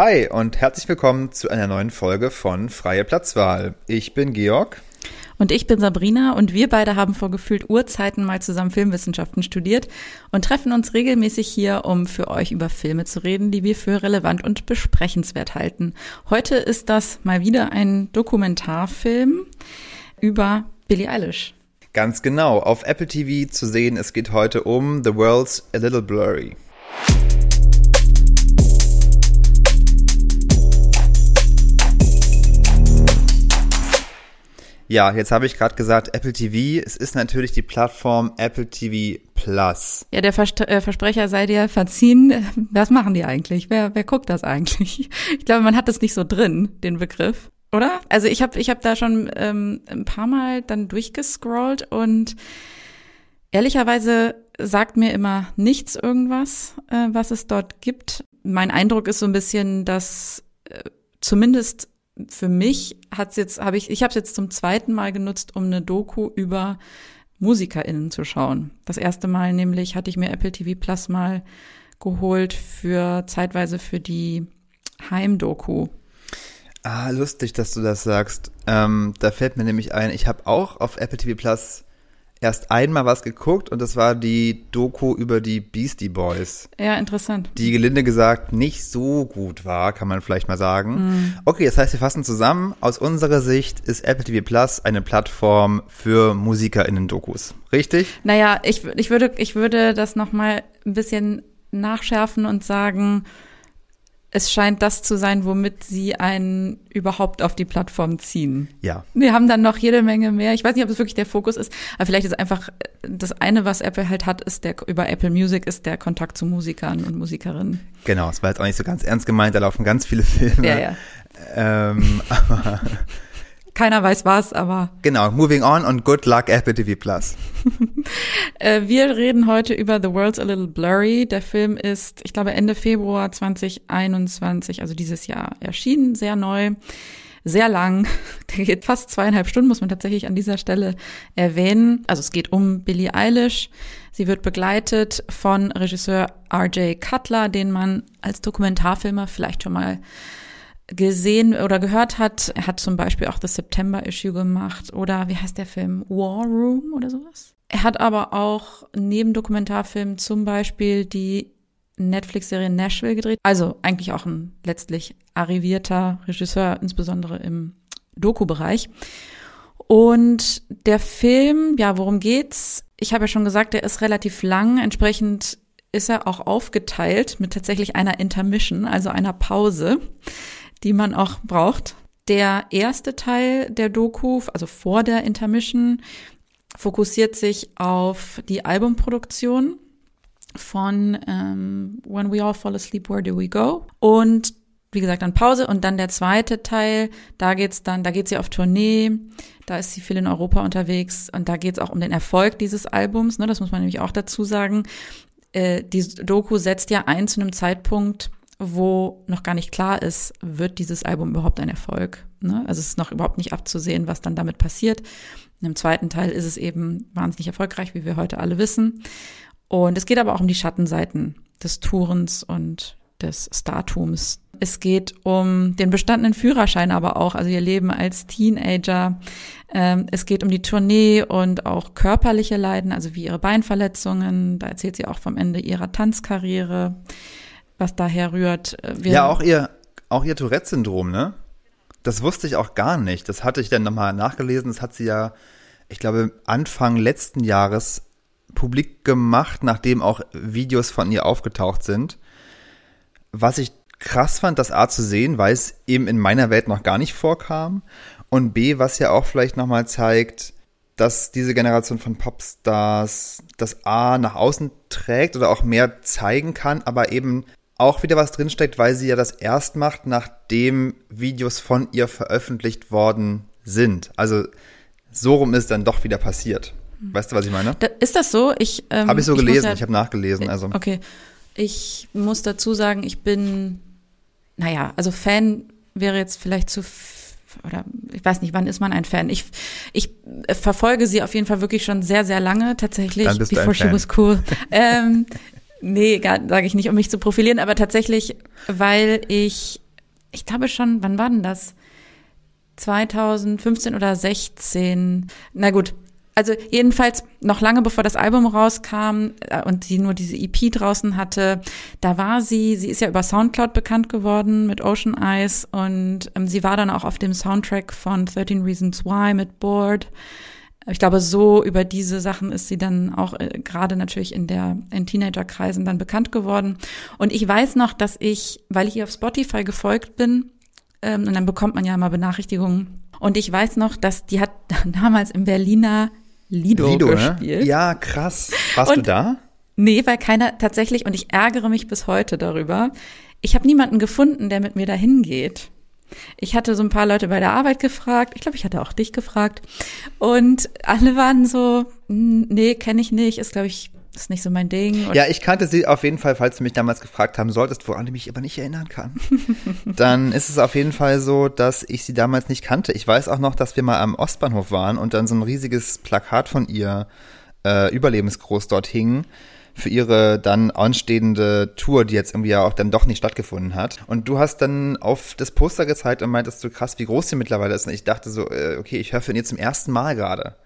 Hi und herzlich willkommen zu einer neuen Folge von Freie Platzwahl. Ich bin Georg. Und ich bin Sabrina und wir beide haben vor gefühlt Urzeiten mal zusammen Filmwissenschaften studiert und treffen uns regelmäßig hier, um für euch über Filme zu reden, die wir für relevant und besprechenswert halten. Heute ist das mal wieder ein Dokumentarfilm über Billie Eilish. Ganz genau, auf Apple TV zu sehen, es geht heute um The World's a Little Blurry. Ja, jetzt habe ich gerade gesagt, Apple TV, es ist natürlich die Plattform Apple TV Plus. Ja, der Vers äh, Versprecher sei dir verziehen. Was machen die eigentlich? Wer, wer guckt das eigentlich? Ich glaube, man hat das nicht so drin, den Begriff. Oder? Also ich habe ich hab da schon ähm, ein paar Mal dann durchgescrollt und ehrlicherweise sagt mir immer nichts irgendwas, äh, was es dort gibt. Mein Eindruck ist so ein bisschen, dass äh, zumindest für mich hat's jetzt, habe ich, ich habe es jetzt zum zweiten Mal genutzt, um eine Doku über MusikerInnen zu schauen. Das erste Mal nämlich hatte ich mir Apple TV Plus mal geholt für zeitweise für die Heimdoku. Ah, lustig, dass du das sagst. Ähm, da fällt mir nämlich ein, ich habe auch auf Apple TV Plus erst einmal was geguckt und das war die Doku über die Beastie Boys. Ja, interessant. Die gelinde gesagt nicht so gut war, kann man vielleicht mal sagen. Mm. Okay, das heißt, wir fassen zusammen. Aus unserer Sicht ist Apple TV Plus eine Plattform für MusikerInnen-Dokus. Richtig? Naja, ich, ich, würde, ich würde das nochmal ein bisschen nachschärfen und sagen, es scheint das zu sein, womit sie einen überhaupt auf die Plattform ziehen. Ja. Wir haben dann noch jede Menge mehr. Ich weiß nicht, ob es wirklich der Fokus ist, aber vielleicht ist einfach das eine, was Apple halt hat, ist der über Apple Music ist der Kontakt zu Musikern und Musikerinnen. Genau, es war jetzt auch nicht so ganz ernst gemeint, da laufen ganz viele Filme. Ja, ja. Ähm, aber keiner weiß was, aber. Genau, moving on und good luck Apple TV Plus. Äh, wir reden heute über The World's a Little Blurry. Der Film ist, ich glaube, Ende Februar 2021, also dieses Jahr erschienen, sehr neu. Sehr lang, der geht fast zweieinhalb Stunden, muss man tatsächlich an dieser Stelle erwähnen. Also es geht um Billie Eilish. Sie wird begleitet von Regisseur RJ Cutler, den man als Dokumentarfilmer vielleicht schon mal gesehen oder gehört hat. Er hat zum Beispiel auch das September-Issue gemacht oder wie heißt der Film? War Room oder sowas? Er hat aber auch neben Dokumentarfilmen zum Beispiel die Netflix-Serie Nashville gedreht. Also eigentlich auch ein letztlich arrivierter Regisseur, insbesondere im Doku-Bereich. Und der Film, ja, worum geht's? Ich habe ja schon gesagt, der ist relativ lang. Entsprechend ist er auch aufgeteilt mit tatsächlich einer Intermission, also einer Pause die man auch braucht. Der erste Teil der Doku, also vor der Intermission, fokussiert sich auf die Albumproduktion von ähm, When We All Fall Asleep, Where Do We Go? Und wie gesagt, dann Pause und dann der zweite Teil, da geht's dann, da geht sie auf Tournee, da ist sie viel in Europa unterwegs und da geht's auch um den Erfolg dieses Albums, ne, das muss man nämlich auch dazu sagen. Äh, die Doku setzt ja ein zu einem Zeitpunkt, wo noch gar nicht klar ist, wird dieses Album überhaupt ein Erfolg. Ne? Also es ist noch überhaupt nicht abzusehen, was dann damit passiert. Und Im zweiten Teil ist es eben wahnsinnig erfolgreich, wie wir heute alle wissen. Und es geht aber auch um die Schattenseiten des Tourens und des Startums. Es geht um den bestandenen Führerschein aber auch, also ihr Leben als Teenager. Ähm, es geht um die Tournee und auch körperliche Leiden, also wie ihre Beinverletzungen. Da erzählt sie auch vom Ende ihrer Tanzkarriere was daher rührt. Äh, wir ja, auch ihr, auch ihr Tourette-Syndrom, ne? Das wusste ich auch gar nicht. Das hatte ich dann nochmal nachgelesen. Das hat sie ja, ich glaube, Anfang letzten Jahres publik gemacht, nachdem auch Videos von ihr aufgetaucht sind. Was ich krass fand, das A zu sehen, weil es eben in meiner Welt noch gar nicht vorkam. Und B, was ja auch vielleicht nochmal zeigt, dass diese Generation von Popstars das A nach außen trägt oder auch mehr zeigen kann, aber eben auch wieder was drinsteckt, weil sie ja das erst macht, nachdem Videos von ihr veröffentlicht worden sind. Also so rum ist dann doch wieder passiert. Weißt du, was ich meine? Da, ist das so? Ich ähm, habe ich so gelesen. Ja, ich habe nachgelesen. Also okay, ich muss dazu sagen, ich bin, naja, also Fan wäre jetzt vielleicht zu oder ich weiß nicht, wann ist man ein Fan? Ich, ich verfolge sie auf jeden Fall wirklich schon sehr, sehr lange tatsächlich. Dann bist before du ein she was cool. ähm, Nee, sage ich nicht, um mich zu profilieren, aber tatsächlich, weil ich ich glaube schon, wann war denn das? 2015 oder 16. Na gut, also jedenfalls noch lange bevor das Album rauskam äh, und sie nur diese EP draußen hatte, da war sie, sie ist ja über Soundcloud bekannt geworden mit Ocean Eyes und ähm, sie war dann auch auf dem Soundtrack von 13 Reasons Why mit Board. Ich glaube, so über diese Sachen ist sie dann auch äh, gerade natürlich in der in Teenagerkreisen dann bekannt geworden. Und ich weiß noch, dass ich, weil ich ihr auf Spotify gefolgt bin, ähm, und dann bekommt man ja immer Benachrichtigungen. Und ich weiß noch, dass die hat damals im Berliner Lido, Lido ne? gespielt. Ne? Ja, krass. Warst und, du da? Nee, weil keiner tatsächlich, und ich ärgere mich bis heute darüber, ich habe niemanden gefunden, der mit mir dahin geht. Ich hatte so ein paar Leute bei der Arbeit gefragt. Ich glaube, ich hatte auch dich gefragt. Und alle waren so, hm, nee, kenne ich nicht. Ist, glaube ich, ist nicht so mein Ding. Und ja, ich kannte sie auf jeden Fall, falls du mich damals gefragt haben solltest, woran du mich aber nicht erinnern kann. dann ist es auf jeden Fall so, dass ich sie damals nicht kannte. Ich weiß auch noch, dass wir mal am Ostbahnhof waren und dann so ein riesiges Plakat von ihr äh, überlebensgroß dort hing für ihre dann anstehende Tour, die jetzt irgendwie ja auch dann doch nicht stattgefunden hat. Und du hast dann auf das Poster gezeigt und meintest so krass, wie groß sie mittlerweile ist. Und ich dachte so, äh, okay, ich höre ihn jetzt zum ersten Mal gerade.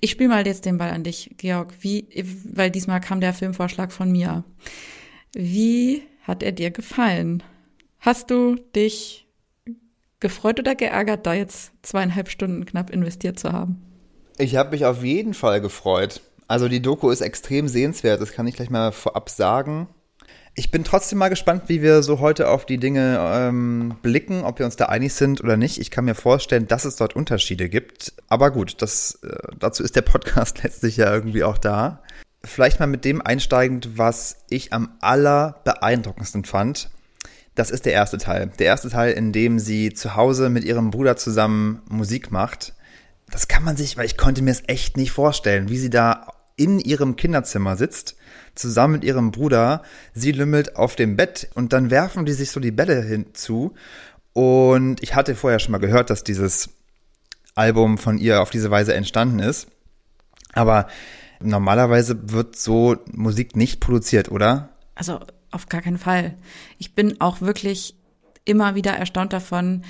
Ich spiele mal jetzt den Ball an dich, Georg, wie, weil diesmal kam der Filmvorschlag von mir. Wie hat er dir gefallen? Hast du dich gefreut oder geärgert, da jetzt zweieinhalb Stunden knapp investiert zu haben? Ich habe mich auf jeden Fall gefreut. Also die Doku ist extrem sehenswert, das kann ich gleich mal vorab sagen. Ich bin trotzdem mal gespannt, wie wir so heute auf die Dinge ähm, blicken, ob wir uns da einig sind oder nicht. Ich kann mir vorstellen, dass es dort Unterschiede gibt. Aber gut, das, äh, dazu ist der Podcast letztlich ja irgendwie auch da. Vielleicht mal mit dem einsteigend, was ich am allerbeeindruckendsten fand. Das ist der erste Teil. Der erste Teil, in dem sie zu Hause mit ihrem Bruder zusammen Musik macht. Das kann man sich, weil ich konnte mir es echt nicht vorstellen, wie sie da in ihrem Kinderzimmer sitzt zusammen mit ihrem Bruder. Sie lümmelt auf dem Bett und dann werfen die sich so die Bälle hinzu. Und ich hatte vorher schon mal gehört, dass dieses Album von ihr auf diese Weise entstanden ist. Aber normalerweise wird so Musik nicht produziert, oder? Also auf gar keinen Fall. Ich bin auch wirklich immer wieder erstaunt davon,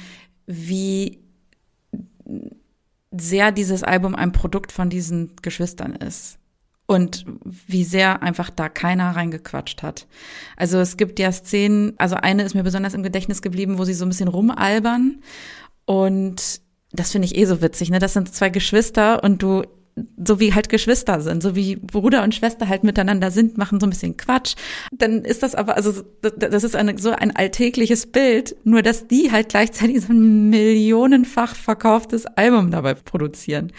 wie sehr dieses Album ein Produkt von diesen Geschwistern ist und wie sehr einfach da keiner reingequatscht hat. Also es gibt ja Szenen, also eine ist mir besonders im Gedächtnis geblieben, wo sie so ein bisschen rumalbern und das finde ich eh so witzig, ne? Das sind zwei Geschwister und du so wie halt Geschwister sind, so wie Bruder und Schwester halt miteinander sind, machen so ein bisschen Quatsch. Dann ist das aber, also das ist eine, so ein alltägliches Bild, nur dass die halt gleichzeitig so ein millionenfach verkauftes Album dabei produzieren.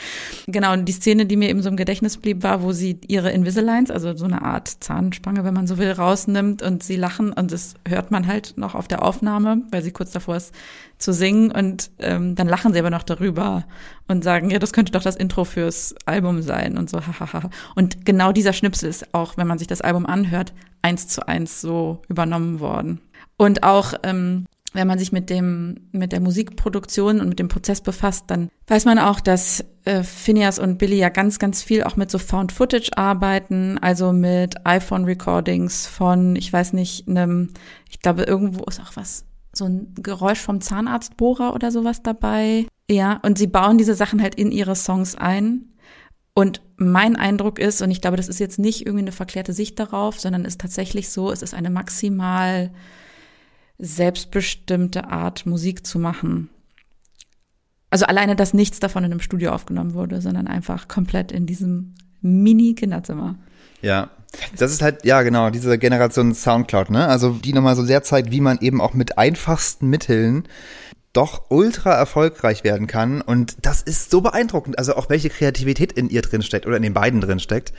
Genau, und die Szene, die mir eben so im Gedächtnis blieb, war, wo sie ihre Invisaligns, also so eine Art Zahnspange, wenn man so will, rausnimmt und sie lachen und das hört man halt noch auf der Aufnahme, weil sie kurz davor ist, zu singen und ähm, dann lachen sie aber noch darüber und sagen, ja, das könnte doch das Intro fürs Album sein und so, hahaha. Und genau dieser Schnipsel ist auch, wenn man sich das Album anhört, eins zu eins so übernommen worden. Und auch, ähm, wenn man sich mit dem, mit der Musikproduktion und mit dem Prozess befasst, dann weiß man auch, dass äh, Phineas und Billy ja ganz, ganz viel auch mit so Found Footage arbeiten, also mit iPhone Recordings von, ich weiß nicht, einem, ich glaube, irgendwo ist auch was so ein Geräusch vom Zahnarztbohrer oder sowas dabei. Ja, und sie bauen diese Sachen halt in ihre Songs ein. Und mein Eindruck ist, und ich glaube, das ist jetzt nicht irgendwie eine verklärte Sicht darauf, sondern ist tatsächlich so, es ist eine maximal selbstbestimmte Art, Musik zu machen. Also alleine, dass nichts davon in einem Studio aufgenommen wurde, sondern einfach komplett in diesem Mini-Kinderzimmer. Ja, das ist halt, ja genau, diese Generation Soundcloud, ne? Also die nochmal so sehr zeigt, wie man eben auch mit einfachsten Mitteln doch ultra erfolgreich werden kann. Und das ist so beeindruckend. Also auch welche Kreativität in ihr drin steckt oder in den beiden drin steckt.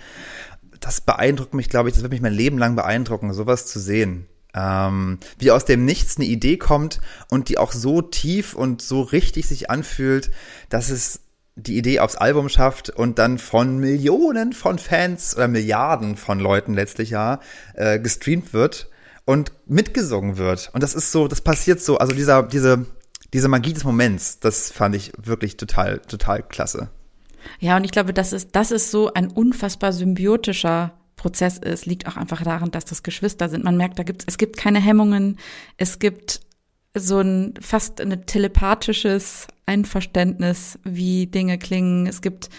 Das beeindruckt mich, glaube ich, das wird mich mein Leben lang beeindrucken, sowas zu sehen. Ähm, wie aus dem Nichts eine Idee kommt und die auch so tief und so richtig sich anfühlt, dass es die Idee aufs Album schafft und dann von Millionen von Fans oder Milliarden von Leuten letztlich ja äh, gestreamt wird und mitgesungen wird. Und das ist so, das passiert so, also dieser, diese, diese Magie des Moments, das fand ich wirklich total, total klasse. Ja, und ich glaube, das ist, das ist so ein unfassbar symbiotischer Prozess ist, liegt auch einfach daran, dass das Geschwister sind. Man merkt, da gibt es gibt keine Hemmungen, es gibt so ein fast ein telepathisches Einverständnis, wie Dinge klingen. Es gibt,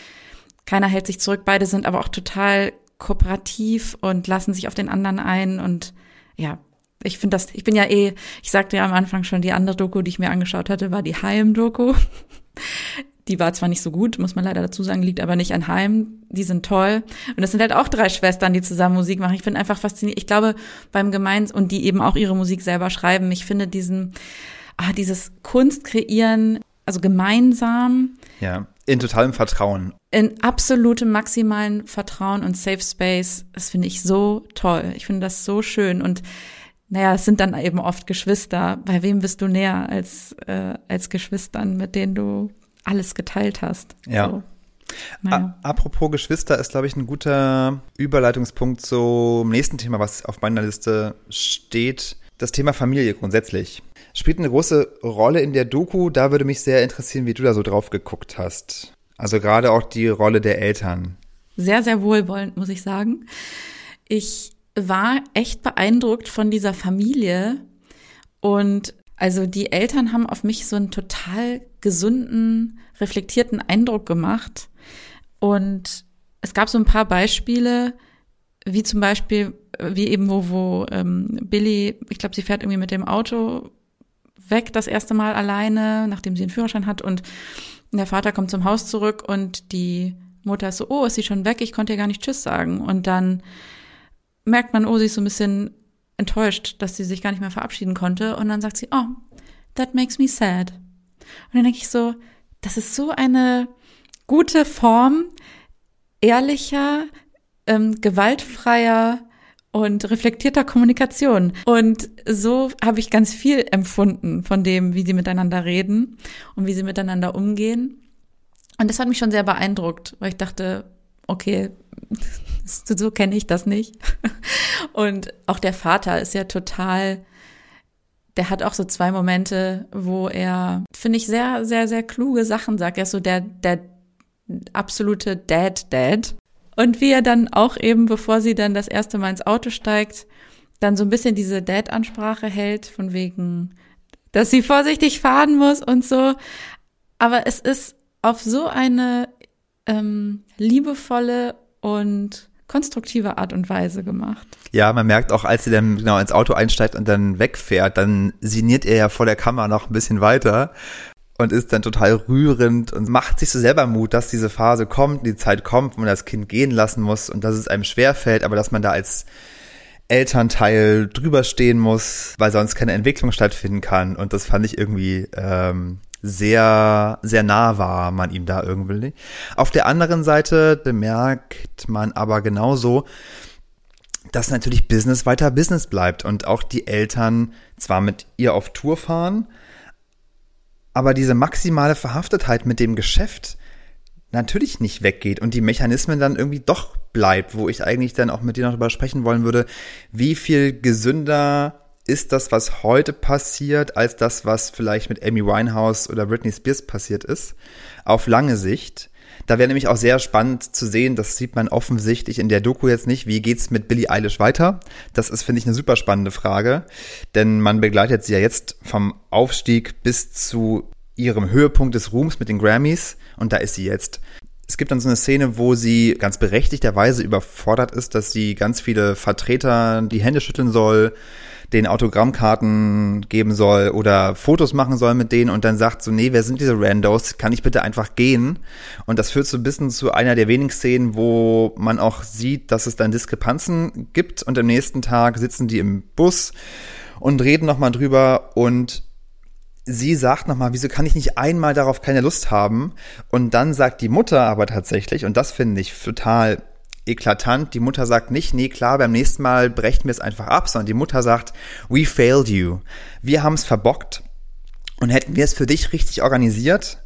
keiner hält sich zurück, beide sind aber auch total kooperativ und lassen sich auf den anderen ein und ja, ich finde das, ich bin ja eh, ich sagte ja am Anfang schon, die andere Doku, die ich mir angeschaut hatte, war die Heim-Doku. Die war zwar nicht so gut, muss man leider dazu sagen, liegt aber nicht an Heim. Die sind toll. Und es sind halt auch drei Schwestern, die zusammen Musik machen. Ich finde einfach faszinierend. Ich glaube, beim Gemeins und die eben auch ihre Musik selber schreiben. Ich finde diesen, ah, dieses Kunst kreieren, also gemeinsam. Ja, in totalem Vertrauen. In absolutem maximalen Vertrauen und Safe Space. Das finde ich so toll. Ich finde das so schön und naja, es sind dann eben oft Geschwister. Bei wem bist du näher als, äh, als Geschwistern, mit denen du alles geteilt hast? Ja. So. Naja. Apropos Geschwister ist, glaube ich, ein guter Überleitungspunkt zum nächsten Thema, was auf meiner Liste steht. Das Thema Familie grundsätzlich. Spielt eine große Rolle in der Doku. Da würde mich sehr interessieren, wie du da so drauf geguckt hast. Also gerade auch die Rolle der Eltern. Sehr, sehr wohlwollend, muss ich sagen. Ich war echt beeindruckt von dieser Familie und also die Eltern haben auf mich so einen total gesunden, reflektierten Eindruck gemacht und es gab so ein paar Beispiele, wie zum Beispiel, wie eben wo, wo ähm, Billy, ich glaube, sie fährt irgendwie mit dem Auto weg das erste Mal alleine, nachdem sie einen Führerschein hat und der Vater kommt zum Haus zurück und die Mutter ist so, oh, ist sie schon weg? Ich konnte ihr gar nicht Tschüss sagen. Und dann merkt man, oh, sie ist so ein bisschen enttäuscht, dass sie sich gar nicht mehr verabschieden konnte. Und dann sagt sie, oh, that makes me sad. Und dann denke ich so, das ist so eine gute Form ehrlicher, ähm, gewaltfreier und reflektierter Kommunikation. Und so habe ich ganz viel empfunden von dem, wie sie miteinander reden und wie sie miteinander umgehen. Und das hat mich schon sehr beeindruckt, weil ich dachte, okay, so, kenne ich das nicht. Und auch der Vater ist ja total, der hat auch so zwei Momente, wo er, finde ich, sehr, sehr, sehr kluge Sachen sagt. Er ist so der, der absolute Dad-Dad. Und wie er dann auch eben, bevor sie dann das erste Mal ins Auto steigt, dann so ein bisschen diese Dad-Ansprache hält, von wegen, dass sie vorsichtig fahren muss und so. Aber es ist auf so eine ähm, liebevolle und konstruktive Art und Weise gemacht. Ja, man merkt auch, als sie dann genau ins Auto einsteigt und dann wegfährt, dann sinniert er ja vor der Kamera noch ein bisschen weiter und ist dann total rührend und macht sich so selber Mut, dass diese Phase kommt, die Zeit kommt, wo man das Kind gehen lassen muss und dass es einem schwerfällt, aber dass man da als Elternteil drüber stehen muss, weil sonst keine Entwicklung stattfinden kann. Und das fand ich irgendwie ähm, sehr, sehr nah war man ihm da irgendwie. Auf der anderen Seite bemerkt man aber genauso, dass natürlich Business weiter Business bleibt und auch die Eltern zwar mit ihr auf Tour fahren, aber diese maximale Verhaftetheit mit dem Geschäft natürlich nicht weggeht und die Mechanismen dann irgendwie doch bleibt, wo ich eigentlich dann auch mit dir noch darüber sprechen wollen würde, wie viel gesünder ist das, was heute passiert, als das, was vielleicht mit Amy Winehouse oder Britney Spears passiert ist, auf lange Sicht. Da wäre nämlich auch sehr spannend zu sehen, das sieht man offensichtlich in der Doku jetzt nicht, wie geht's mit Billie Eilish weiter? Das ist, finde ich, eine super spannende Frage, denn man begleitet sie ja jetzt vom Aufstieg bis zu ihrem Höhepunkt des Ruhms mit den Grammys und da ist sie jetzt. Es gibt dann so eine Szene, wo sie ganz berechtigterweise überfordert ist, dass sie ganz viele Vertreter die Hände schütteln soll, den Autogrammkarten geben soll oder Fotos machen soll mit denen und dann sagt so, nee, wer sind diese Randos? Kann ich bitte einfach gehen? Und das führt so ein bisschen zu einer der wenigen Szenen, wo man auch sieht, dass es dann Diskrepanzen gibt und am nächsten Tag sitzen die im Bus und reden nochmal drüber und sie sagt nochmal, wieso kann ich nicht einmal darauf keine Lust haben? Und dann sagt die Mutter aber tatsächlich, und das finde ich total eklatant. Die Mutter sagt nicht, nee, klar, beim nächsten Mal brechen wir es einfach ab, sondern die Mutter sagt, we failed you. Wir haben es verbockt. Und hätten wir es für dich richtig organisiert,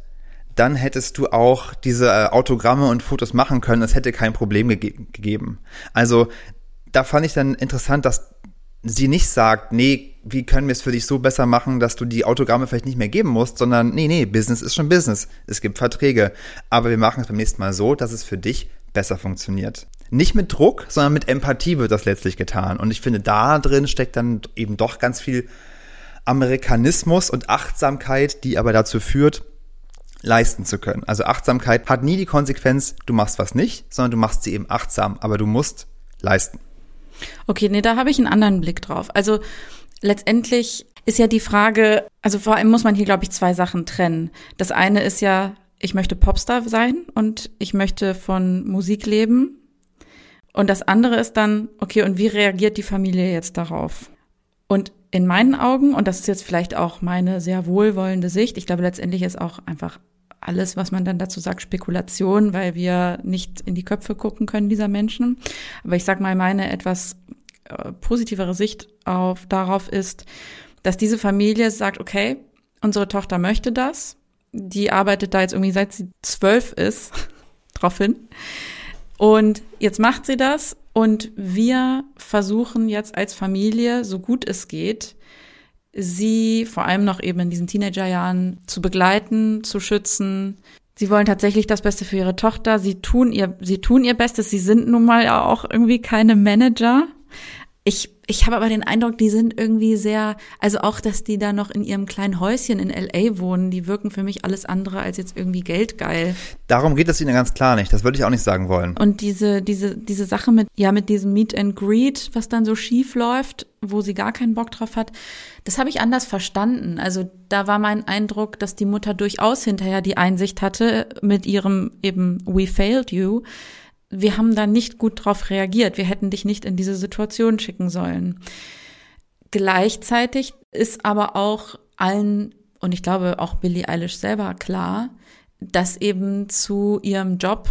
dann hättest du auch diese äh, Autogramme und Fotos machen können. Es hätte kein Problem ge gegeben. Also da fand ich dann interessant, dass sie nicht sagt, nee, wie können wir es für dich so besser machen, dass du die Autogramme vielleicht nicht mehr geben musst, sondern nee, nee, Business ist schon Business. Es gibt Verträge. Aber wir machen es beim nächsten Mal so, dass es für dich besser funktioniert. Nicht mit Druck, sondern mit Empathie wird das letztlich getan. Und ich finde, da drin steckt dann eben doch ganz viel Amerikanismus und Achtsamkeit, die aber dazu führt, leisten zu können. Also Achtsamkeit hat nie die Konsequenz, du machst was nicht, sondern du machst sie eben achtsam, aber du musst leisten. Okay, nee, da habe ich einen anderen Blick drauf. Also letztendlich ist ja die Frage, also vor allem muss man hier, glaube ich, zwei Sachen trennen. Das eine ist ja, ich möchte Popstar sein und ich möchte von Musik leben. Und das andere ist dann, okay, und wie reagiert die Familie jetzt darauf? Und in meinen Augen, und das ist jetzt vielleicht auch meine sehr wohlwollende Sicht, ich glaube, letztendlich ist auch einfach alles, was man dann dazu sagt, Spekulation, weil wir nicht in die Köpfe gucken können dieser Menschen. Aber ich sag mal, meine etwas äh, positivere Sicht auf darauf ist, dass diese Familie sagt, okay, unsere Tochter möchte das. Die arbeitet da jetzt irgendwie seit sie zwölf ist drauf hin. Und jetzt macht sie das und wir versuchen jetzt als Familie, so gut es geht, sie vor allem noch eben in diesen Teenagerjahren zu begleiten, zu schützen. Sie wollen tatsächlich das Beste für ihre Tochter. Sie tun ihr, sie tun ihr Bestes. Sie sind nun mal auch irgendwie keine Manager. Ich ich habe aber den Eindruck, die sind irgendwie sehr, also auch, dass die da noch in ihrem kleinen Häuschen in LA wohnen, die wirken für mich alles andere als jetzt irgendwie geldgeil. Darum geht es ihnen ganz klar nicht. Das würde ich auch nicht sagen wollen. Und diese, diese, diese Sache mit, ja, mit diesem Meet and Greet, was dann so schief läuft, wo sie gar keinen Bock drauf hat, das habe ich anders verstanden. Also da war mein Eindruck, dass die Mutter durchaus hinterher die Einsicht hatte mit ihrem eben We failed you wir haben da nicht gut drauf reagiert. Wir hätten dich nicht in diese Situation schicken sollen. Gleichzeitig ist aber auch allen, und ich glaube auch Billie Eilish selber klar, dass eben zu ihrem Job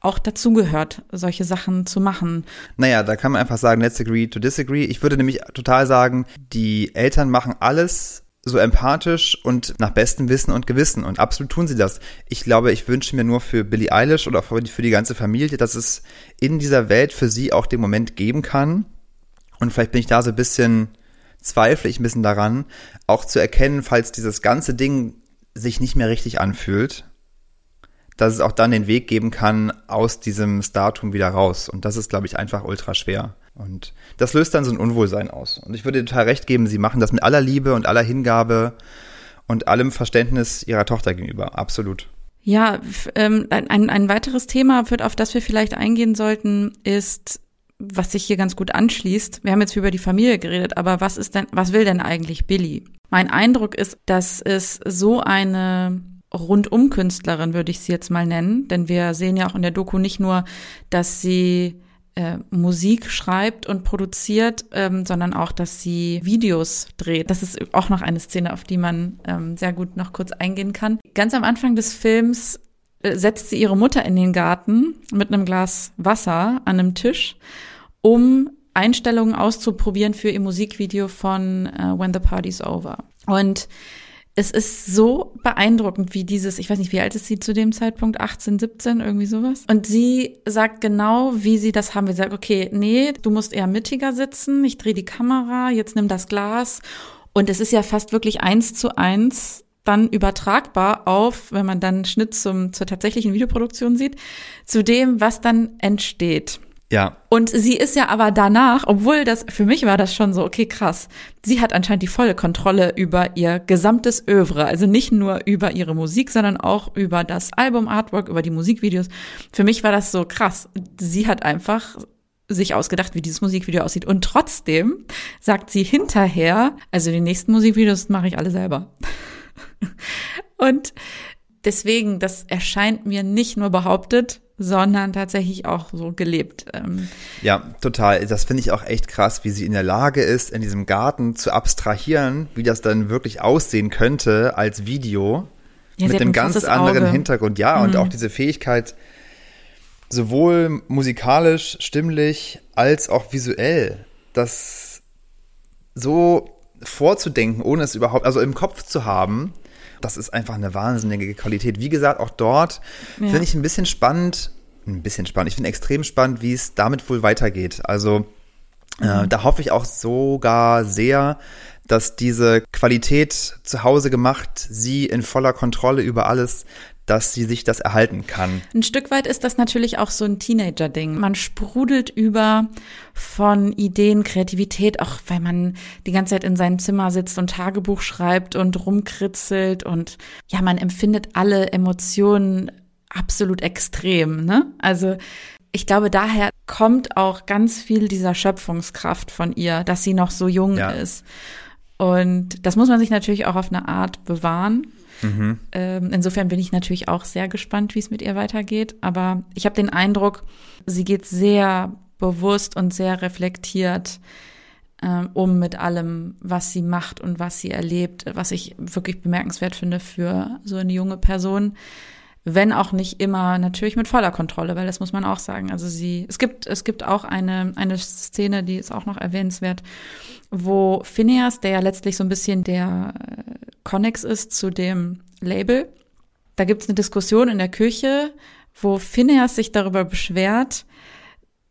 auch dazugehört, solche Sachen zu machen. Naja, da kann man einfach sagen, let's agree to disagree. Ich würde nämlich total sagen, die Eltern machen alles, so empathisch und nach bestem Wissen und Gewissen. Und absolut tun sie das. Ich glaube, ich wünsche mir nur für Billie Eilish oder für die ganze Familie, dass es in dieser Welt für sie auch den Moment geben kann. Und vielleicht bin ich da so ein bisschen, zweifle ich ein bisschen daran, auch zu erkennen, falls dieses ganze Ding sich nicht mehr richtig anfühlt, dass es auch dann den Weg geben kann aus diesem Startum wieder raus. Und das ist, glaube ich, einfach ultra schwer. Und das löst dann so ein Unwohlsein aus. Und ich würde total recht geben, sie machen das mit aller Liebe und aller Hingabe und allem Verständnis ihrer Tochter gegenüber. Absolut. Ja, ähm, ein, ein weiteres Thema, auf das wir vielleicht eingehen sollten, ist, was sich hier ganz gut anschließt. Wir haben jetzt über die Familie geredet, aber was ist denn, was will denn eigentlich Billy? Mein Eindruck ist, dass es so eine Rundum-Künstlerin, würde ich sie jetzt mal nennen, denn wir sehen ja auch in der Doku nicht nur, dass sie äh, Musik schreibt und produziert, ähm, sondern auch, dass sie Videos dreht. Das ist auch noch eine Szene, auf die man ähm, sehr gut noch kurz eingehen kann. Ganz am Anfang des Films äh, setzt sie ihre Mutter in den Garten mit einem Glas Wasser an einem Tisch, um Einstellungen auszuprobieren für ihr Musikvideo von äh, When the Party's Over. Und es ist so beeindruckend, wie dieses, ich weiß nicht, wie alt ist sie zu dem Zeitpunkt, 18, 17, irgendwie sowas. Und sie sagt genau, wie sie das haben. Sie sagt, okay, nee, du musst eher mittiger sitzen, ich drehe die Kamera, jetzt nimm das Glas. Und es ist ja fast wirklich eins zu eins dann übertragbar auf, wenn man dann Schnitt zum, zur tatsächlichen Videoproduktion sieht, zu dem, was dann entsteht. Ja. Und sie ist ja aber danach, obwohl das, für mich war das schon so, okay, krass. Sie hat anscheinend die volle Kontrolle über ihr gesamtes Övre. Also nicht nur über ihre Musik, sondern auch über das Album-Artwork, über die Musikvideos. Für mich war das so krass. Sie hat einfach sich ausgedacht, wie dieses Musikvideo aussieht. Und trotzdem sagt sie hinterher, also die nächsten Musikvideos mache ich alle selber. Und deswegen, das erscheint mir nicht nur behauptet, sondern tatsächlich auch so gelebt. Ähm. Ja, total. Das finde ich auch echt krass, wie sie in der Lage ist, in diesem Garten zu abstrahieren, wie das dann wirklich aussehen könnte als Video. Ja, mit einem ganz anderen Auge. Hintergrund. Ja, mhm. und auch diese Fähigkeit, sowohl musikalisch, stimmlich, als auch visuell, das so vorzudenken, ohne es überhaupt, also im Kopf zu haben, das ist einfach eine wahnsinnige Qualität. Wie gesagt, auch dort ja. finde ich ein bisschen spannend, ein bisschen spannend, ich finde extrem spannend, wie es damit wohl weitergeht. Also äh, mhm. da hoffe ich auch sogar sehr, dass diese Qualität zu Hause gemacht, sie in voller Kontrolle über alles, dass sie sich das erhalten kann. Ein Stück weit ist das natürlich auch so ein Teenager-Ding. Man sprudelt über von Ideen, Kreativität, auch weil man die ganze Zeit in seinem Zimmer sitzt und Tagebuch schreibt und rumkritzelt und ja, man empfindet alle Emotionen absolut extrem, ne? Also ich glaube, daher kommt auch ganz viel dieser Schöpfungskraft von ihr, dass sie noch so jung ja. ist. Und das muss man sich natürlich auch auf eine Art bewahren. Mhm. Ähm, insofern bin ich natürlich auch sehr gespannt, wie es mit ihr weitergeht. Aber ich habe den Eindruck, sie geht sehr bewusst und sehr reflektiert ähm, um mit allem, was sie macht und was sie erlebt, was ich wirklich bemerkenswert finde für so eine junge Person. Wenn auch nicht immer natürlich mit voller Kontrolle, weil das muss man auch sagen. Also sie, es gibt, es gibt auch eine, eine Szene, die ist auch noch erwähnenswert, wo Phineas, der ja letztlich so ein bisschen der Connex ist zu dem Label. Da gibt es eine Diskussion in der Küche, wo Phineas sich darüber beschwert,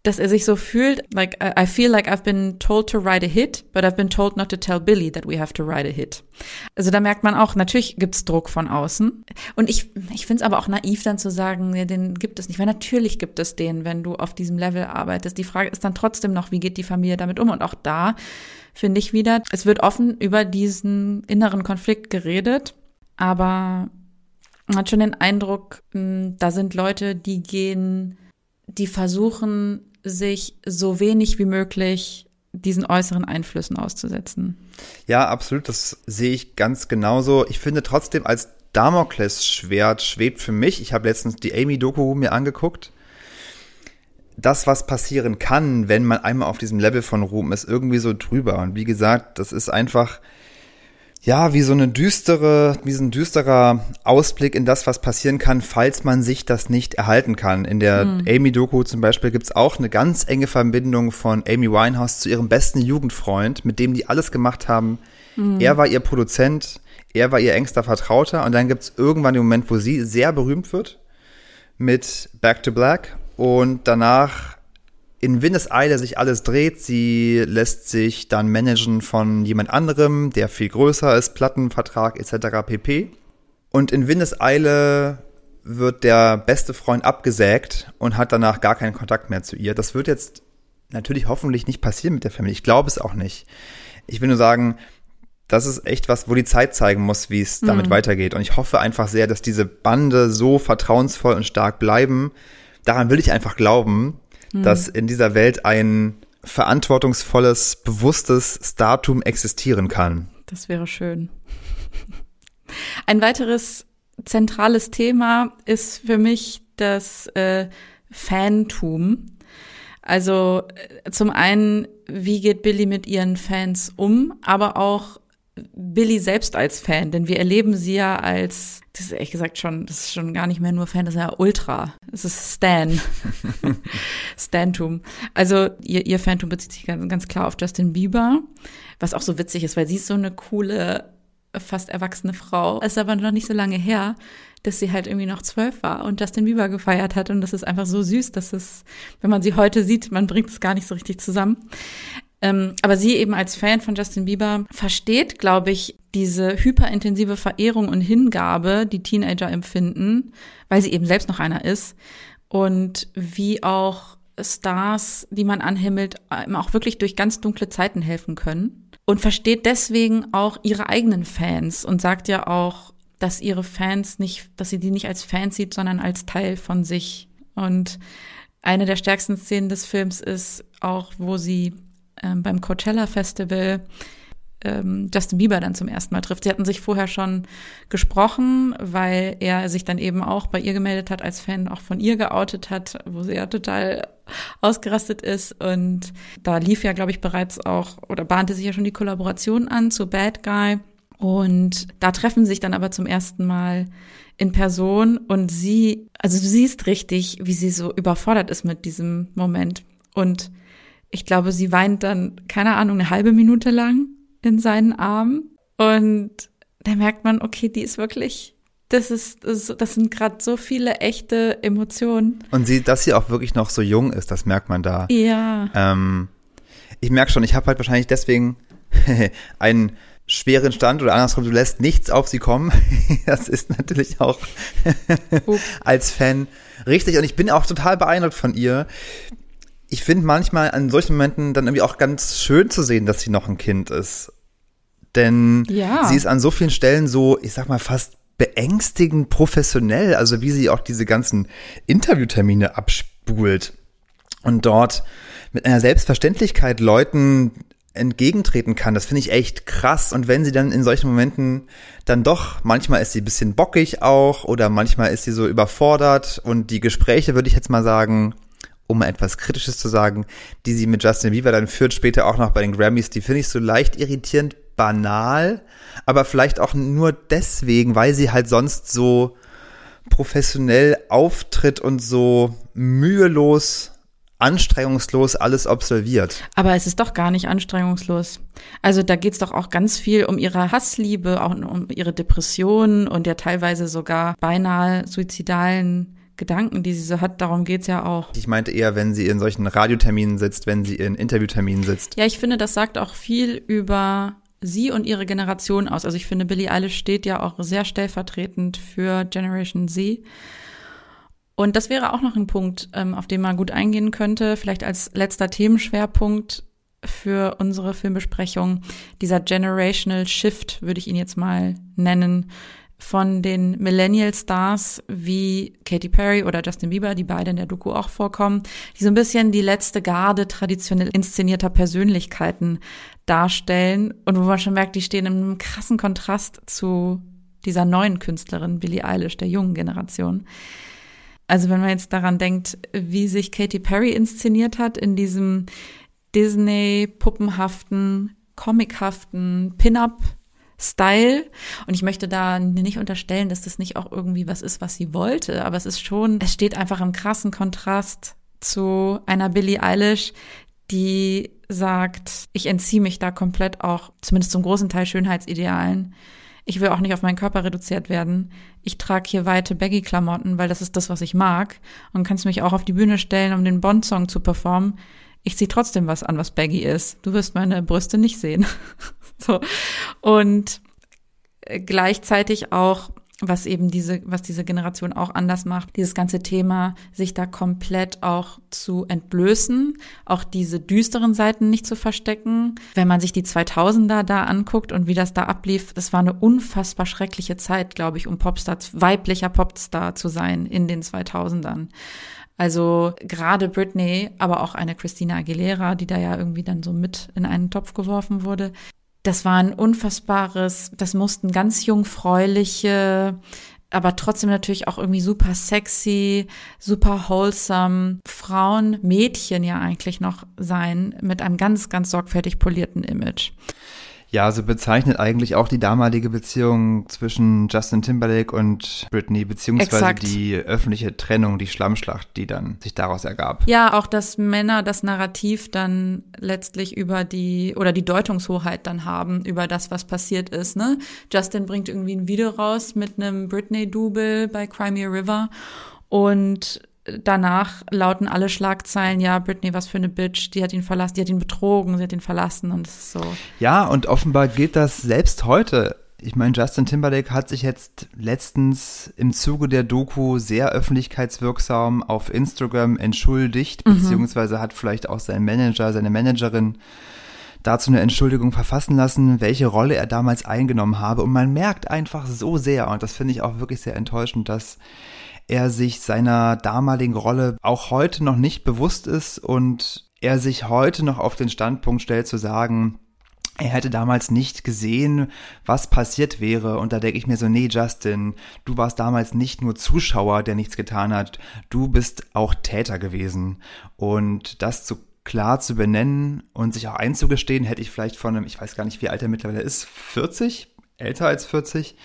dass er sich so fühlt, like I feel like I've been told to write a hit, but I've been told not to tell Billy that we have to write a hit. Also da merkt man auch, natürlich gibt's Druck von außen. Und ich, ich finde es aber auch naiv dann zu sagen, ja, den gibt es nicht, weil natürlich gibt es den, wenn du auf diesem Level arbeitest. Die Frage ist dann trotzdem noch, wie geht die Familie damit um? Und auch da finde ich wieder, es wird offen über diesen inneren Konflikt geredet, aber man hat schon den Eindruck, hm, da sind Leute, die gehen, die versuchen, sich so wenig wie möglich diesen äußeren Einflüssen auszusetzen. Ja, absolut, das sehe ich ganz genauso. Ich finde trotzdem als Damoklesschwert schwebt für mich, ich habe letztens die Amy-Doku mir angeguckt, das, was passieren kann, wenn man einmal auf diesem Level von Ruhm ist, irgendwie so drüber. Und wie gesagt, das ist einfach, ja, wie so eine düstere, wie so ein düsterer Ausblick in das, was passieren kann, falls man sich das nicht erhalten kann. In der mhm. Amy-Doku zum Beispiel gibt's auch eine ganz enge Verbindung von Amy Winehouse zu ihrem besten Jugendfreund, mit dem die alles gemacht haben. Mhm. Er war ihr Produzent, er war ihr engster Vertrauter und dann gibt's irgendwann den Moment, wo sie sehr berühmt wird mit Back to Black und danach in Windeseile sich alles dreht. Sie lässt sich dann managen von jemand anderem, der viel größer ist, Plattenvertrag etc. pp. Und in Windeseile wird der beste Freund abgesägt und hat danach gar keinen Kontakt mehr zu ihr. Das wird jetzt natürlich hoffentlich nicht passieren mit der Family. Ich glaube es auch nicht. Ich will nur sagen, das ist echt was, wo die Zeit zeigen muss, wie es damit mhm. weitergeht. Und ich hoffe einfach sehr, dass diese Bande so vertrauensvoll und stark bleiben, daran will ich einfach glauben, mhm. dass in dieser Welt ein verantwortungsvolles, bewusstes Startum existieren kann. Das wäre schön. Ein weiteres zentrales Thema ist für mich das äh, Fantum. Also äh, zum einen, wie geht Billy mit ihren Fans um, aber auch Billy selbst als Fan, denn wir erleben sie ja als, das ist ehrlich gesagt schon, das ist schon gar nicht mehr nur Fan, das ist ja Ultra. Das ist Stan. Stantum. Also ihr, ihr Fantum bezieht sich ganz, ganz klar auf Justin Bieber, was auch so witzig ist, weil sie ist so eine coole, fast erwachsene Frau. Es ist aber noch nicht so lange her, dass sie halt irgendwie noch zwölf war und Justin Bieber gefeiert hat. Und das ist einfach so süß, dass es, wenn man sie heute sieht, man bringt es gar nicht so richtig zusammen. Ähm, aber sie eben als Fan von Justin Bieber versteht, glaube ich, diese hyperintensive Verehrung und Hingabe, die Teenager empfinden, weil sie eben selbst noch einer ist. Und wie auch Stars, die man anhimmelt, auch wirklich durch ganz dunkle Zeiten helfen können. Und versteht deswegen auch ihre eigenen Fans und sagt ja auch, dass ihre Fans nicht, dass sie die nicht als Fans sieht, sondern als Teil von sich. Und eine der stärksten Szenen des Films ist auch, wo sie ähm, beim Coachella Festival ähm, Justin Bieber dann zum ersten Mal trifft. Sie hatten sich vorher schon gesprochen, weil er sich dann eben auch bei ihr gemeldet hat, als Fan auch von ihr geoutet hat, wo sie ja total ausgerastet ist. Und da lief ja, glaube ich, bereits auch oder bahnte sich ja schon die Kollaboration an zu Bad Guy. Und da treffen sich dann aber zum ersten Mal in Person und sie, also du siehst richtig, wie sie so überfordert ist mit diesem Moment. Und ich glaube, sie weint dann, keine Ahnung, eine halbe Minute lang in seinen Armen. Und da merkt man, okay, die ist wirklich, das ist, das, sind gerade so viele echte Emotionen. Und sie, dass sie auch wirklich noch so jung ist, das merkt man da. Ja. Ähm, ich merke schon, ich habe halt wahrscheinlich deswegen einen schweren Stand oder andersrum, du lässt nichts auf sie kommen. das ist natürlich auch als Fan richtig. Und ich bin auch total beeindruckt von ihr. Ich finde manchmal an solchen Momenten dann irgendwie auch ganz schön zu sehen, dass sie noch ein Kind ist. Denn ja. sie ist an so vielen Stellen so, ich sag mal, fast beängstigend professionell. Also wie sie auch diese ganzen Interviewtermine abspult und dort mit einer Selbstverständlichkeit Leuten entgegentreten kann. Das finde ich echt krass. Und wenn sie dann in solchen Momenten dann doch, manchmal ist sie ein bisschen bockig auch oder manchmal ist sie so überfordert und die Gespräche, würde ich jetzt mal sagen, um etwas Kritisches zu sagen, die sie mit Justin Bieber dann führt, später auch noch bei den Grammys, die finde ich so leicht irritierend banal, aber vielleicht auch nur deswegen, weil sie halt sonst so professionell auftritt und so mühelos anstrengungslos alles absolviert. Aber es ist doch gar nicht anstrengungslos. Also da geht's doch auch ganz viel um ihre Hassliebe, auch um ihre Depressionen und ja teilweise sogar beinahe suizidalen Gedanken, die sie so hat. Darum geht's ja auch. Ich meinte eher, wenn sie in solchen Radioterminen sitzt, wenn sie in Interviewterminen sitzt. Ja, ich finde, das sagt auch viel über sie und ihre Generation aus. Also ich finde, Billie Eilish steht ja auch sehr stellvertretend für Generation Z. Und das wäre auch noch ein Punkt, ähm, auf den man gut eingehen könnte, vielleicht als letzter Themenschwerpunkt für unsere Filmbesprechung. Dieser Generational Shift würde ich ihn jetzt mal nennen von den Millennial Stars wie Katy Perry oder Justin Bieber, die beide in der Doku auch vorkommen, die so ein bisschen die letzte Garde traditionell inszenierter Persönlichkeiten darstellen und wo man schon merkt, die stehen im krassen Kontrast zu dieser neuen Künstlerin Billie Eilish, der jungen Generation. Also wenn man jetzt daran denkt, wie sich Katy Perry inszeniert hat in diesem Disney-puppenhaften, comichaften Pin-up Style. Und ich möchte da nicht unterstellen, dass das nicht auch irgendwie was ist, was sie wollte, aber es ist schon, es steht einfach im krassen Kontrast zu einer Billie Eilish, die sagt, ich entziehe mich da komplett auch, zumindest zum großen Teil Schönheitsidealen. Ich will auch nicht auf meinen Körper reduziert werden. Ich trage hier weite Baggy-Klamotten, weil das ist das, was ich mag. Und kannst mich auch auf die Bühne stellen, um den Bond-Song zu performen. Ich ziehe trotzdem was an, was Baggy ist. Du wirst meine Brüste nicht sehen. so. Und gleichzeitig auch was eben diese, was diese Generation auch anders macht, dieses ganze Thema, sich da komplett auch zu entblößen, auch diese düsteren Seiten nicht zu verstecken. Wenn man sich die 2000er da anguckt und wie das da ablief, das war eine unfassbar schreckliche Zeit, glaube ich, um Popstar, weiblicher Popstar zu sein in den 2000ern. Also gerade Britney, aber auch eine Christina Aguilera, die da ja irgendwie dann so mit in einen Topf geworfen wurde, das war ein unfassbares, das mussten ganz jungfräuliche, aber trotzdem natürlich auch irgendwie super sexy, super wholesome Frauen, Mädchen ja eigentlich noch sein, mit einem ganz, ganz sorgfältig polierten Image. Ja, so bezeichnet eigentlich auch die damalige Beziehung zwischen Justin Timberlake und Britney, beziehungsweise Exakt. die öffentliche Trennung, die Schlammschlacht, die dann sich daraus ergab. Ja, auch dass Männer das Narrativ dann letztlich über die, oder die Deutungshoheit dann haben über das, was passiert ist, ne? Justin bringt irgendwie ein Video raus mit einem Britney-Double bei Crimea River und danach lauten alle Schlagzeilen, ja, Britney, was für eine Bitch, die hat ihn verlassen, die hat ihn betrogen, sie hat ihn verlassen und es ist so. Ja, und offenbar gilt das selbst heute. Ich meine, Justin Timberlake hat sich jetzt letztens im Zuge der Doku sehr öffentlichkeitswirksam auf Instagram entschuldigt, mhm. beziehungsweise hat vielleicht auch sein Manager, seine Managerin dazu eine Entschuldigung verfassen lassen, welche Rolle er damals eingenommen habe. Und man merkt einfach so sehr, und das finde ich auch wirklich sehr enttäuschend, dass er sich seiner damaligen Rolle auch heute noch nicht bewusst ist und er sich heute noch auf den Standpunkt stellt zu sagen, er hätte damals nicht gesehen, was passiert wäre. Und da denke ich mir so, nee, Justin, du warst damals nicht nur Zuschauer, der nichts getan hat, du bist auch Täter gewesen. Und das zu klar zu benennen und sich auch einzugestehen, hätte ich vielleicht von einem, ich weiß gar nicht, wie alt er mittlerweile ist, 40, älter als 40,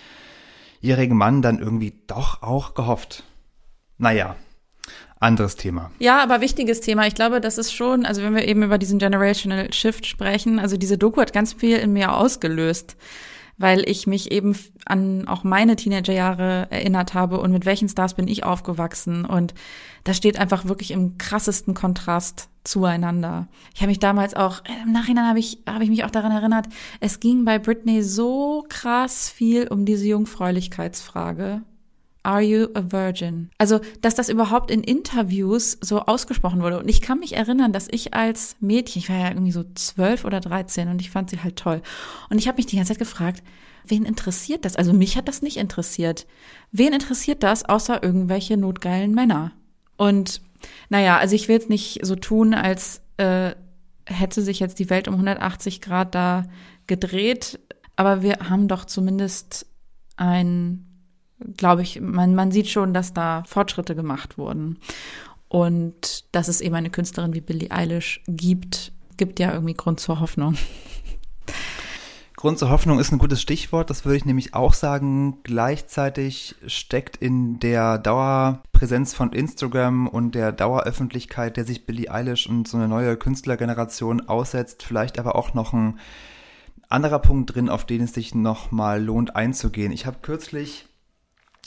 jährigen Mann dann irgendwie doch auch gehofft. Naja, anderes Thema. Ja, aber wichtiges Thema. Ich glaube, das ist schon, also wenn wir eben über diesen Generational Shift sprechen, also diese Doku hat ganz viel in mir ausgelöst. weil ich mich eben an auch meine Teenagerjahre erinnert habe und mit welchen Stars bin ich aufgewachsen und das steht einfach wirklich im krassesten Kontrast zueinander. Ich habe mich damals auch im Nachhinein habe ich habe ich mich auch daran erinnert, es ging bei Britney so krass viel um diese Jungfräulichkeitsfrage Are you a virgin? Also, dass das überhaupt in Interviews so ausgesprochen wurde. Und ich kann mich erinnern, dass ich als Mädchen, ich war ja irgendwie so zwölf oder dreizehn und ich fand sie halt toll. Und ich habe mich die ganze Zeit gefragt, wen interessiert das? Also mich hat das nicht interessiert. Wen interessiert das außer irgendwelche notgeilen Männer? Und naja, also ich will jetzt nicht so tun, als äh, hätte sich jetzt die Welt um 180 Grad da gedreht, aber wir haben doch zumindest ein glaube ich, man, man sieht schon, dass da Fortschritte gemacht wurden. Und dass es eben eine Künstlerin wie Billie Eilish gibt, gibt ja irgendwie Grund zur Hoffnung. Grund zur Hoffnung ist ein gutes Stichwort, das würde ich nämlich auch sagen. Gleichzeitig steckt in der Dauerpräsenz von Instagram und der Daueröffentlichkeit, der sich Billie Eilish und so eine neue Künstlergeneration aussetzt, vielleicht aber auch noch ein anderer Punkt drin, auf den es sich nochmal lohnt einzugehen. Ich habe kürzlich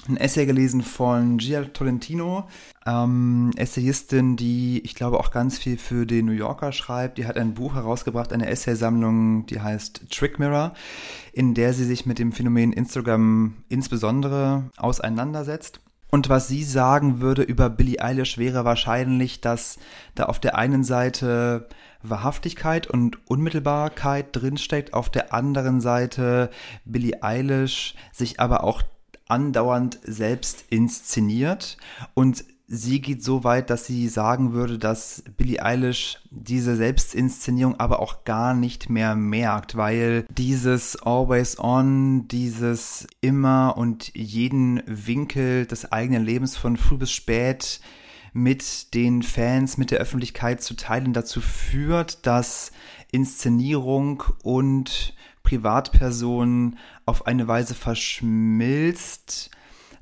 ein Essay gelesen von Gia Tolentino, ähm, Essayistin, die ich glaube auch ganz viel für den New Yorker schreibt. Die hat ein Buch herausgebracht, eine Essaysammlung, die heißt Trick Mirror, in der sie sich mit dem Phänomen Instagram insbesondere auseinandersetzt. Und was sie sagen würde über Billie Eilish wäre wahrscheinlich, dass da auf der einen Seite Wahrhaftigkeit und Unmittelbarkeit drinsteckt, auf der anderen Seite Billie Eilish sich aber auch andauernd selbst inszeniert. Und sie geht so weit, dass sie sagen würde, dass Billie Eilish diese Selbstinszenierung aber auch gar nicht mehr merkt, weil dieses Always On, dieses immer und jeden Winkel des eigenen Lebens von früh bis spät mit den Fans, mit der Öffentlichkeit zu teilen, dazu führt, dass Inszenierung und Privatperson auf eine Weise verschmilzt,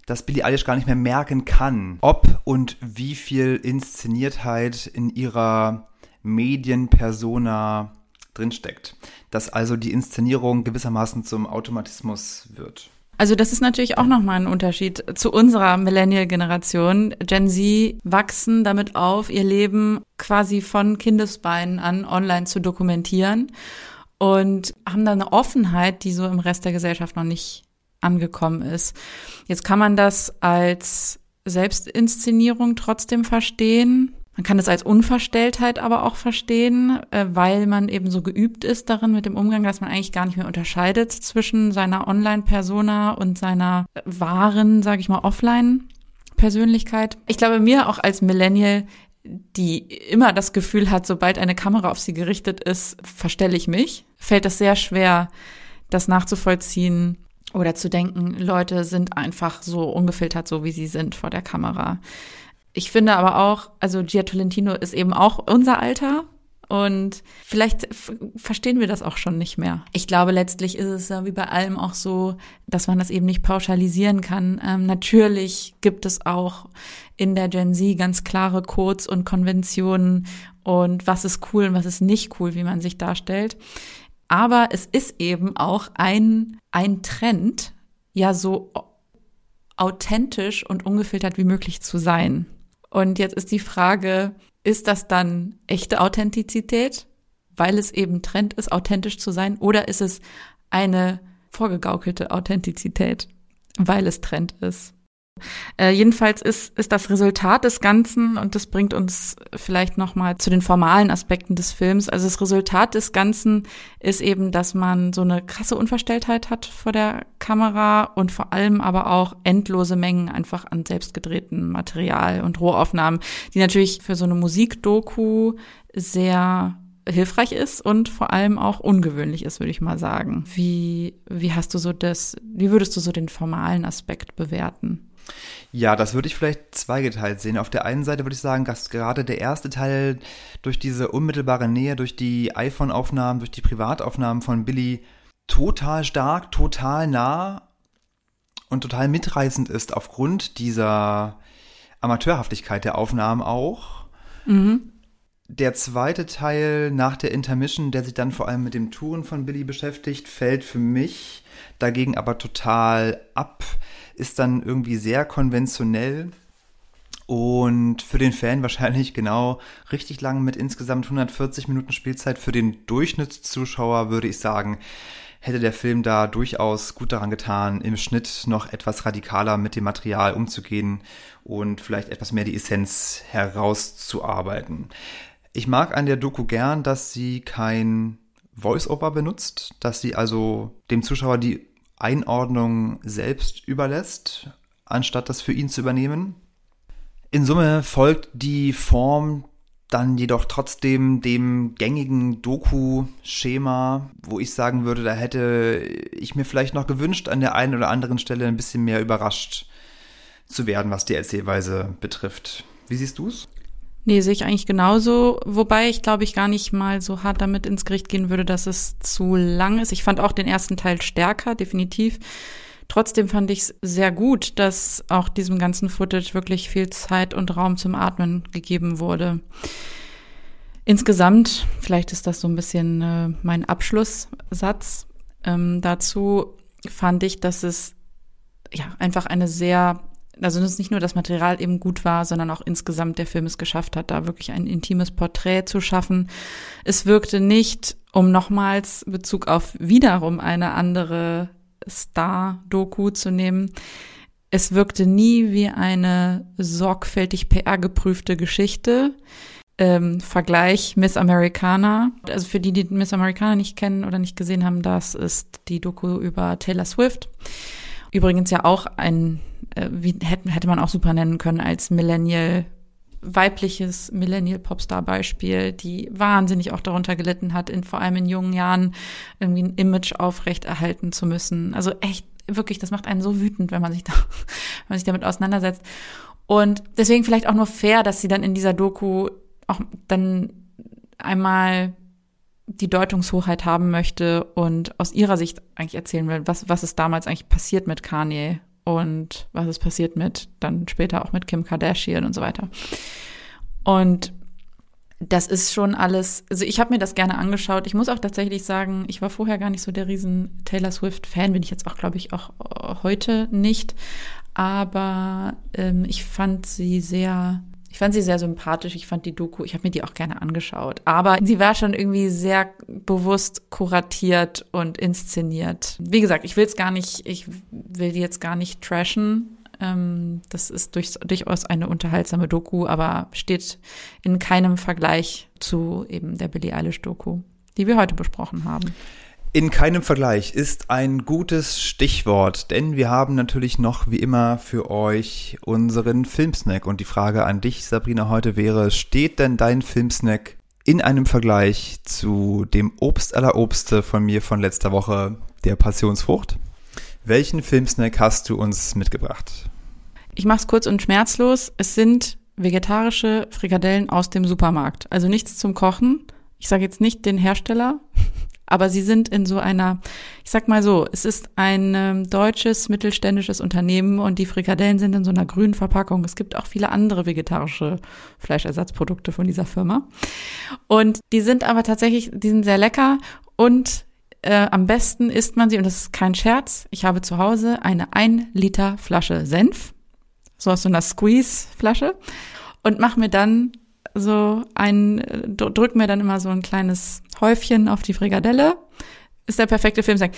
dass Billie Eilish gar nicht mehr merken kann, ob und wie viel Inszeniertheit in ihrer Medienpersona drinsteckt. Dass also die Inszenierung gewissermaßen zum Automatismus wird. Also das ist natürlich auch nochmal ein Unterschied zu unserer Millennial-Generation. Gen Z wachsen damit auf, ihr Leben quasi von Kindesbeinen an online zu dokumentieren und haben da eine Offenheit, die so im Rest der Gesellschaft noch nicht angekommen ist. Jetzt kann man das als Selbstinszenierung trotzdem verstehen. Man kann es als Unverstelltheit aber auch verstehen, äh, weil man eben so geübt ist darin mit dem Umgang, dass man eigentlich gar nicht mehr unterscheidet zwischen seiner Online-Persona und seiner wahren, sage ich mal, Offline-Persönlichkeit. Ich glaube, mir auch als Millennial die immer das Gefühl hat, sobald eine Kamera auf sie gerichtet ist, verstelle ich mich, fällt es sehr schwer, das nachzuvollziehen oder zu denken, Leute sind einfach so ungefiltert, so wie sie sind vor der Kamera. Ich finde aber auch, also Gia Tolentino ist eben auch unser Alter und vielleicht verstehen wir das auch schon nicht mehr. Ich glaube, letztlich ist es ja wie bei allem auch so, dass man das eben nicht pauschalisieren kann. Ähm, natürlich gibt es auch in der Gen Z ganz klare Codes und Konventionen und was ist cool und was ist nicht cool, wie man sich darstellt. Aber es ist eben auch ein, ein Trend, ja so authentisch und ungefiltert wie möglich zu sein. Und jetzt ist die Frage, ist das dann echte Authentizität, weil es eben Trend ist, authentisch zu sein, oder ist es eine vorgegaukelte Authentizität, weil es Trend ist? Äh, jedenfalls ist, ist das Resultat des Ganzen, und das bringt uns vielleicht nochmal zu den formalen Aspekten des Films, also das Resultat des Ganzen ist eben, dass man so eine krasse Unverstelltheit hat vor der Kamera und vor allem aber auch endlose Mengen einfach an selbstgedrehtem Material und Rohaufnahmen, die natürlich für so eine Musikdoku sehr hilfreich ist und vor allem auch ungewöhnlich ist, würde ich mal sagen. Wie, wie hast du so das, wie würdest du so den formalen Aspekt bewerten? Ja, das würde ich vielleicht zweigeteilt sehen. Auf der einen Seite würde ich sagen, dass gerade der erste Teil durch diese unmittelbare Nähe, durch die iPhone-Aufnahmen, durch die Privataufnahmen von Billy total stark, total nah und total mitreißend ist aufgrund dieser Amateurhaftigkeit der Aufnahmen auch. Mhm. Der zweite Teil nach der Intermission, der sich dann vor allem mit dem Touren von Billy beschäftigt, fällt für mich dagegen aber total ab, ist dann irgendwie sehr konventionell und für den Fan wahrscheinlich genau richtig lang mit insgesamt 140 Minuten Spielzeit. Für den Durchschnittszuschauer würde ich sagen, hätte der Film da durchaus gut daran getan, im Schnitt noch etwas radikaler mit dem Material umzugehen und vielleicht etwas mehr die Essenz herauszuarbeiten. Ich mag an der Doku gern, dass sie kein Voice-Over benutzt, dass sie also dem Zuschauer die Einordnung selbst überlässt, anstatt das für ihn zu übernehmen. In Summe folgt die Form dann jedoch trotzdem dem gängigen Doku-Schema, wo ich sagen würde, da hätte ich mir vielleicht noch gewünscht, an der einen oder anderen Stelle ein bisschen mehr überrascht zu werden, was die Erzählweise betrifft. Wie siehst du es? Nee, sehe ich eigentlich genauso. Wobei ich glaube ich gar nicht mal so hart damit ins Gericht gehen würde, dass es zu lang ist. Ich fand auch den ersten Teil stärker, definitiv. Trotzdem fand ich es sehr gut, dass auch diesem ganzen Footage wirklich viel Zeit und Raum zum Atmen gegeben wurde. Insgesamt, vielleicht ist das so ein bisschen äh, mein Abschlusssatz ähm, dazu, fand ich, dass es ja einfach eine sehr, also dass nicht nur das Material eben gut war, sondern auch insgesamt der Film es geschafft hat, da wirklich ein intimes Porträt zu schaffen. Es wirkte nicht, um nochmals Bezug auf wiederum eine andere Star-Doku zu nehmen. Es wirkte nie wie eine sorgfältig PR-geprüfte Geschichte. Ähm, Vergleich Miss Americana. Also für die, die Miss Americana nicht kennen oder nicht gesehen haben, das ist die Doku über Taylor Swift. Übrigens ja auch ein, äh, wie hätte, hätte man auch super nennen können als Millennial weibliches Millennial-Popstar-Beispiel, die wahnsinnig auch darunter gelitten hat, in, vor allem in jungen Jahren irgendwie ein Image aufrechterhalten zu müssen. Also echt, wirklich, das macht einen so wütend, wenn man sich da, wenn man sich damit auseinandersetzt. Und deswegen vielleicht auch nur fair, dass sie dann in dieser Doku auch dann einmal die Deutungshoheit haben möchte und aus ihrer Sicht eigentlich erzählen will, was, was ist damals eigentlich passiert mit Kanye und was ist passiert mit, dann später auch mit Kim Kardashian und so weiter. Und das ist schon alles, also ich habe mir das gerne angeschaut. Ich muss auch tatsächlich sagen, ich war vorher gar nicht so der riesen Taylor Swift-Fan, bin ich jetzt auch, glaube ich, auch äh, heute nicht. Aber ähm, ich fand sie sehr ich fand sie sehr sympathisch. Ich fand die Doku, ich habe mir die auch gerne angeschaut. Aber sie war schon irgendwie sehr bewusst kuratiert und inszeniert. Wie gesagt, ich will es gar nicht, ich will die jetzt gar nicht trashen. Ähm, das ist durch, durchaus eine unterhaltsame Doku, aber steht in keinem Vergleich zu eben der Billie Eilish Doku, die wir heute besprochen haben. In keinem Vergleich ist ein gutes Stichwort, denn wir haben natürlich noch wie immer für euch unseren Filmsnack. Und die Frage an dich, Sabrina, heute wäre, steht denn dein Filmsnack in einem Vergleich zu dem Obst aller Obste von mir von letzter Woche, der Passionsfrucht? Welchen Filmsnack hast du uns mitgebracht? Ich mach's kurz und schmerzlos. Es sind vegetarische Frikadellen aus dem Supermarkt. Also nichts zum Kochen. Ich sage jetzt nicht den Hersteller, aber sie sind in so einer, ich sag mal so, es ist ein ähm, deutsches mittelständisches Unternehmen und die Frikadellen sind in so einer grünen Verpackung. Es gibt auch viele andere vegetarische Fleischersatzprodukte von dieser Firma. Und die sind aber tatsächlich, die sind sehr lecker und äh, am besten isst man sie, und das ist kein Scherz, ich habe zu Hause eine ein Liter Flasche Senf, so aus so einer Squeeze-Flasche, und mache mir dann so ein, drück mir dann immer so ein kleines Häufchen auf die Frikadelle. Ist der perfekte Filmsack.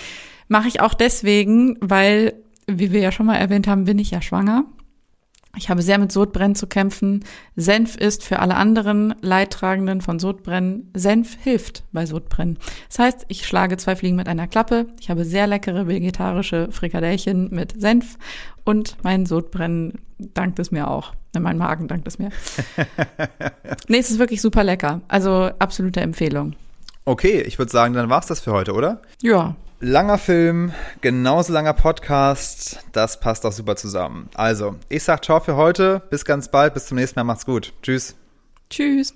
Mache ich auch deswegen, weil, wie wir ja schon mal erwähnt haben, bin ich ja schwanger. Ich habe sehr mit Sodbrennen zu kämpfen. Senf ist für alle anderen Leidtragenden von Sodbrennen. Senf hilft bei Sodbrennen. Das heißt, ich schlage zwei Fliegen mit einer Klappe. Ich habe sehr leckere vegetarische Frikadellchen mit Senf und mein Sodbrennen dankt es mir auch. Mein Magen dankt es mir. nee, es ist wirklich super lecker. Also absolute Empfehlung. Okay, ich würde sagen, dann war's das für heute, oder? Ja. Langer Film, genauso langer Podcast, das passt auch super zusammen. Also, ich sag ciao für heute, bis ganz bald, bis zum nächsten Mal, macht's gut. Tschüss. Tschüss.